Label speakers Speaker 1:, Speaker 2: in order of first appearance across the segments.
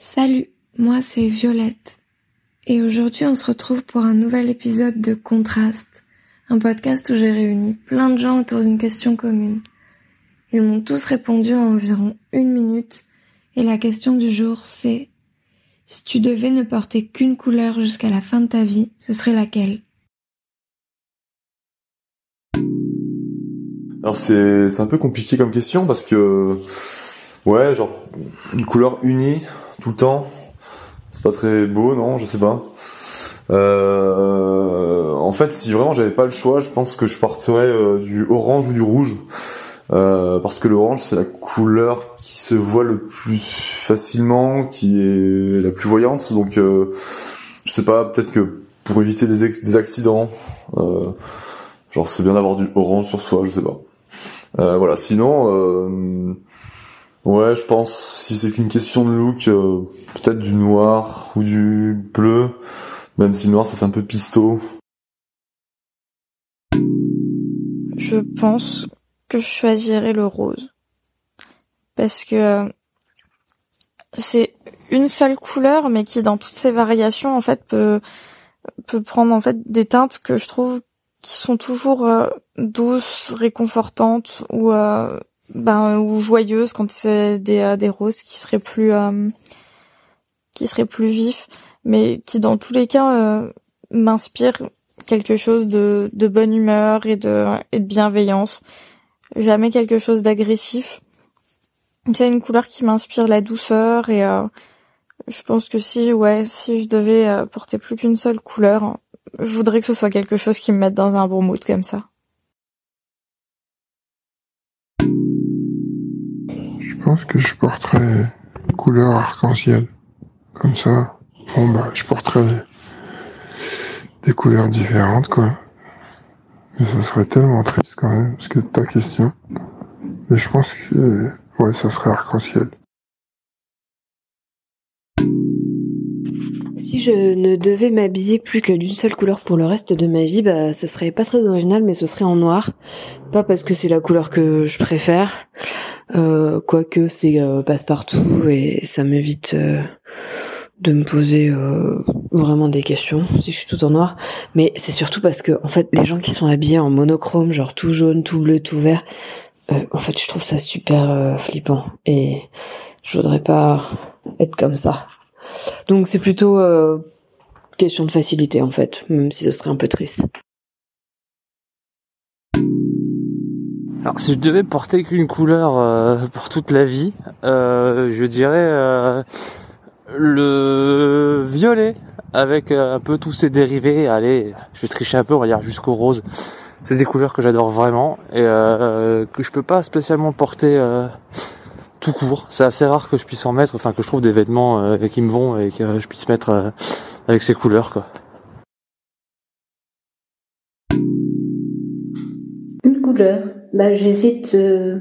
Speaker 1: Salut, moi c'est Violette. Et aujourd'hui on se retrouve pour un nouvel épisode de Contraste, un podcast où j'ai réuni plein de gens autour d'une question commune. Ils m'ont tous répondu en environ une minute et la question du jour c'est si tu devais ne porter qu'une couleur jusqu'à la fin de ta vie, ce serait laquelle?
Speaker 2: Alors c'est c'est un peu compliqué comme question parce que ouais genre une couleur unie tout le temps. C'est pas très beau, non Je sais pas. Euh, en fait, si vraiment j'avais pas le choix, je pense que je porterais euh, du orange ou du rouge. Euh, parce que l'orange c'est la couleur qui se voit le plus facilement, qui est la plus voyante. Donc je sais pas, peut-être que pour éviter des, des accidents, genre c'est bien d'avoir du orange sur soi, je sais pas. voilà, sinon Ouais, je pense si c'est qu'une question de look, euh, peut-être du noir ou du bleu, même si le noir ça fait un peu pisto.
Speaker 3: Je pense que je choisirais le rose. Parce que euh, c'est une seule couleur mais qui dans toutes ses variations en fait peut peut prendre en fait des teintes que je trouve qui sont toujours euh, douces, réconfortantes ou ben ou joyeuse quand c'est des euh, des roses qui seraient plus euh, qui seraient plus vifs mais qui dans tous les cas euh, m'inspirent quelque chose de de bonne humeur et de et de bienveillance. Jamais quelque chose d'agressif. C'est une couleur qui m'inspire la douceur et je pense que si ouais si je devais porter plus qu'une seule couleur je voudrais que ce soit quelque chose qui me mette dans un bon mood comme ça
Speaker 4: pense que je porterais couleur arc-en-ciel. Comme ça, bon bah, je porterais des couleurs différentes, quoi. Mais ça serait tellement triste quand même, parce que ta question. Mais je pense que, ouais, ça serait arc-en-ciel.
Speaker 5: Si je ne devais m'habiller plus que d'une seule couleur pour le reste de ma vie, bah ce serait pas très original, mais ce serait en noir. Pas parce que c'est la couleur que je préfère, quoique c'est euh, passe-partout et ça m'évite euh, de me poser euh, vraiment des questions si je suis tout en noir. Mais c'est surtout parce que en fait les gens qui sont habillés en monochrome, genre tout jaune, tout bleu, tout vert, en fait je trouve ça super flippant et je voudrais pas être comme ça. Donc c'est plutôt euh, question de facilité en fait, même si ce serait un peu triste.
Speaker 6: Alors si je devais porter qu'une couleur euh, pour toute la vie, euh, je dirais le violet avec un peu tous ses dérivés. Allez, je vais tricher un peu, on va dire jusqu'au rose. C'est des couleurs que j'adore vraiment et que je peux pas spécialement porter tout court. C'est assez rare que je puisse en mettre, enfin que je trouve des vêtements euh, qui me vont et que je puisse mettre euh, avec ces couleurs quoi.
Speaker 7: Une couleur. Bah j'hésite. Euh,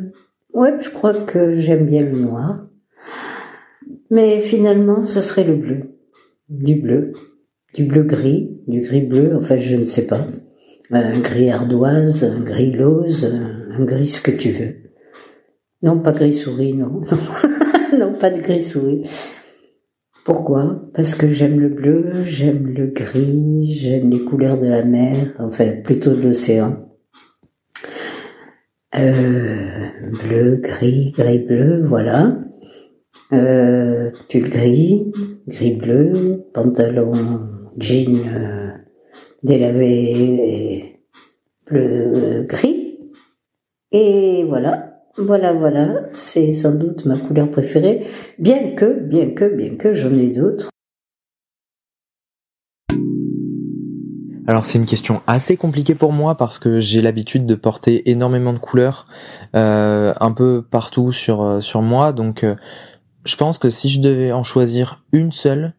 Speaker 7: ouais, je crois que j'aime bien le noir. Mais finalement, ce serait le bleu. Du bleu. Du bleu gris, du gris bleu, enfin je ne sais pas. Un gris ardoise, un gris lose, un gris ce que tu veux. Non, pas gris souris, non. non, pas de gris souris. Pourquoi? Parce que j'aime le bleu, j'aime le gris, j'aime les couleurs de la mer, enfin plutôt de l'océan. Euh, bleu, gris, gris bleu, voilà. Euh, pull gris, gris bleu, pantalon jean euh, délavé bleu gris. Et voilà. Voilà, voilà, c'est sans doute ma couleur préférée, bien que, bien que, bien que j'en ai d'autres.
Speaker 8: Alors c'est une question assez compliquée pour moi parce que j'ai l'habitude de porter énormément de couleurs euh, un peu partout sur euh, sur moi donc euh, je pense que si je devais en choisir une seule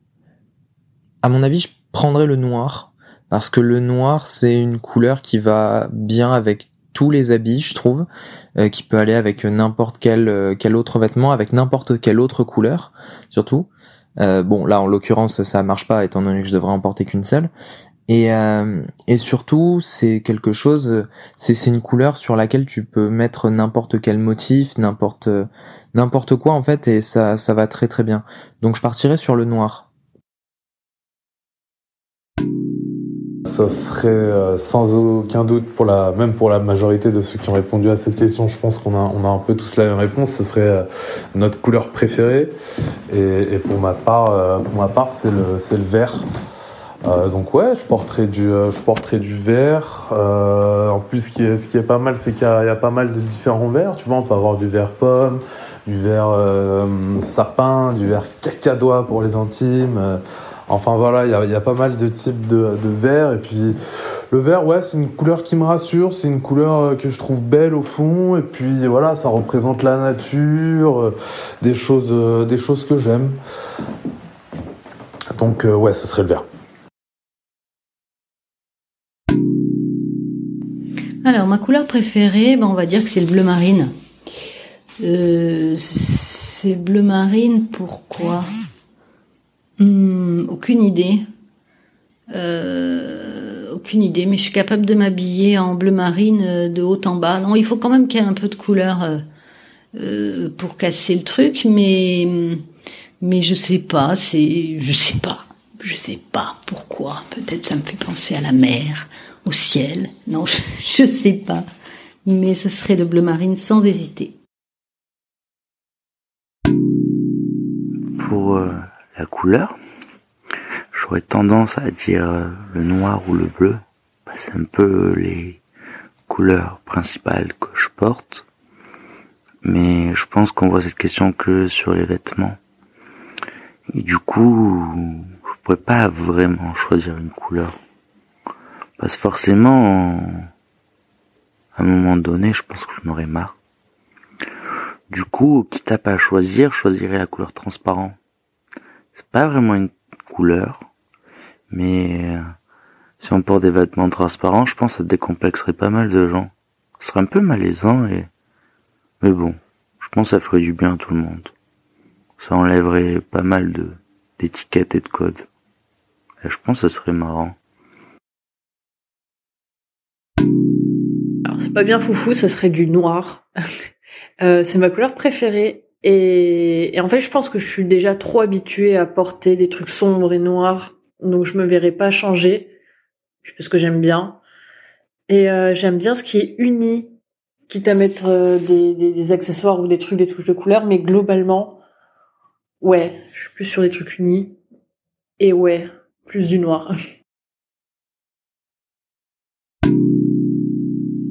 Speaker 8: à mon avis je prendrais le noir parce que le noir c'est une couleur qui va bien avec tous les habits, je trouve, qui peut aller avec n'importe quel, quel autre vêtement, avec n'importe quelle autre couleur, surtout. Bon, là, en l'occurrence, ça marche pas, étant donné que je devrais en porter qu'une seule. Et, euh, et surtout, c'est quelque chose, c'est une couleur sur laquelle tu peux mettre n'importe quel motif, n'importe n'importe quoi en fait, et ça ça va très très bien. Donc je partirais sur le noir.
Speaker 9: Ça serait euh, sans aucun doute pour la même pour la majorité de ceux qui ont répondu à cette question. Je pense qu'on a on a un peu tous la même réponse. Ce serait euh, notre couleur préférée. Et, et pour ma part, part, c'est le le vert. Euh, donc ouais, je porterai du, euh, je. Euh, en plus, ce qui est, pas mal, c'est qu'il y, a pas mal de différents verts. Tu vois, on peut avoir du vert pomme, du vert euh, sapin, du vert cacadois pour les intimes. Enfin voilà, il y a, pas mal de types de, de. Et puis le vert, ouais, c'est une couleur qui me rassure. C'est une couleur que je trouve belle au fond. Et puis voilà, ça représente la nature, des choses, que j'aime. Donc ouais, ce serait le vert.
Speaker 10: Alors, ma couleur préférée, on va dire que c'est le bleu marine. Euh, c'est bleu marine, pourquoi? Hmm, Aucune idée. Euh, aucune idée, mais je suis capable de m'habiller en bleu marine euh, de haut en bas. Non, il faut quand même qu'il y ait un peu de couleur pour casser le truc, mais mais je sais pas, c'est je sais pas, je sais pas pourquoi. Peut-être ça me fait penser à la mer, au ciel. Non, je, sais pas, mais ce serait le bleu marine sans hésiter.
Speaker 11: Pour euh, la couleur, j'aurais tendance à dire euh, le noir ou le bleu. Bah, c'est un peu les couleurs principales que je porte. Mais je pense qu'on voit cette question que sur les vêtements. Et du coup, je pourrais pas vraiment choisir une couleur. Parce forcément, à un moment donné, je pense que je m'aurais marre. Du coup, quitte à choisir, je choisirais la couleur transparent. C'est pas vraiment une couleur, mais euh, si on porte des vêtements transparents, je pense que ça décomplexerait pas mal de gens. Ce serait un peu malaisant et, mais bon, je pense que ça ferait du bien à tout le monde. Ça enlèverait pas mal de, d'étiquettes et de codes. Et je pense que ce serait marrant.
Speaker 12: Pas bien foufou, ça serait du noir. Euh, c'est ma couleur préférée. Et, et en fait, je pense que je suis déjà trop habituée à porter des trucs sombres et noirs, donc je me verrais pas changer, parce que j'aime bien. Et euh, j'aime bien ce qui est uni, quitte à mettre euh, des accessoires ou des trucs, des touches de couleur, mais globalement, ouais, je suis plus sur des trucs unis. Et ouais, plus du noir.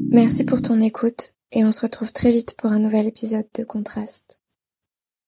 Speaker 1: Merci pour ton écoute et on se retrouve très vite pour un nouvel épisode de Contraste.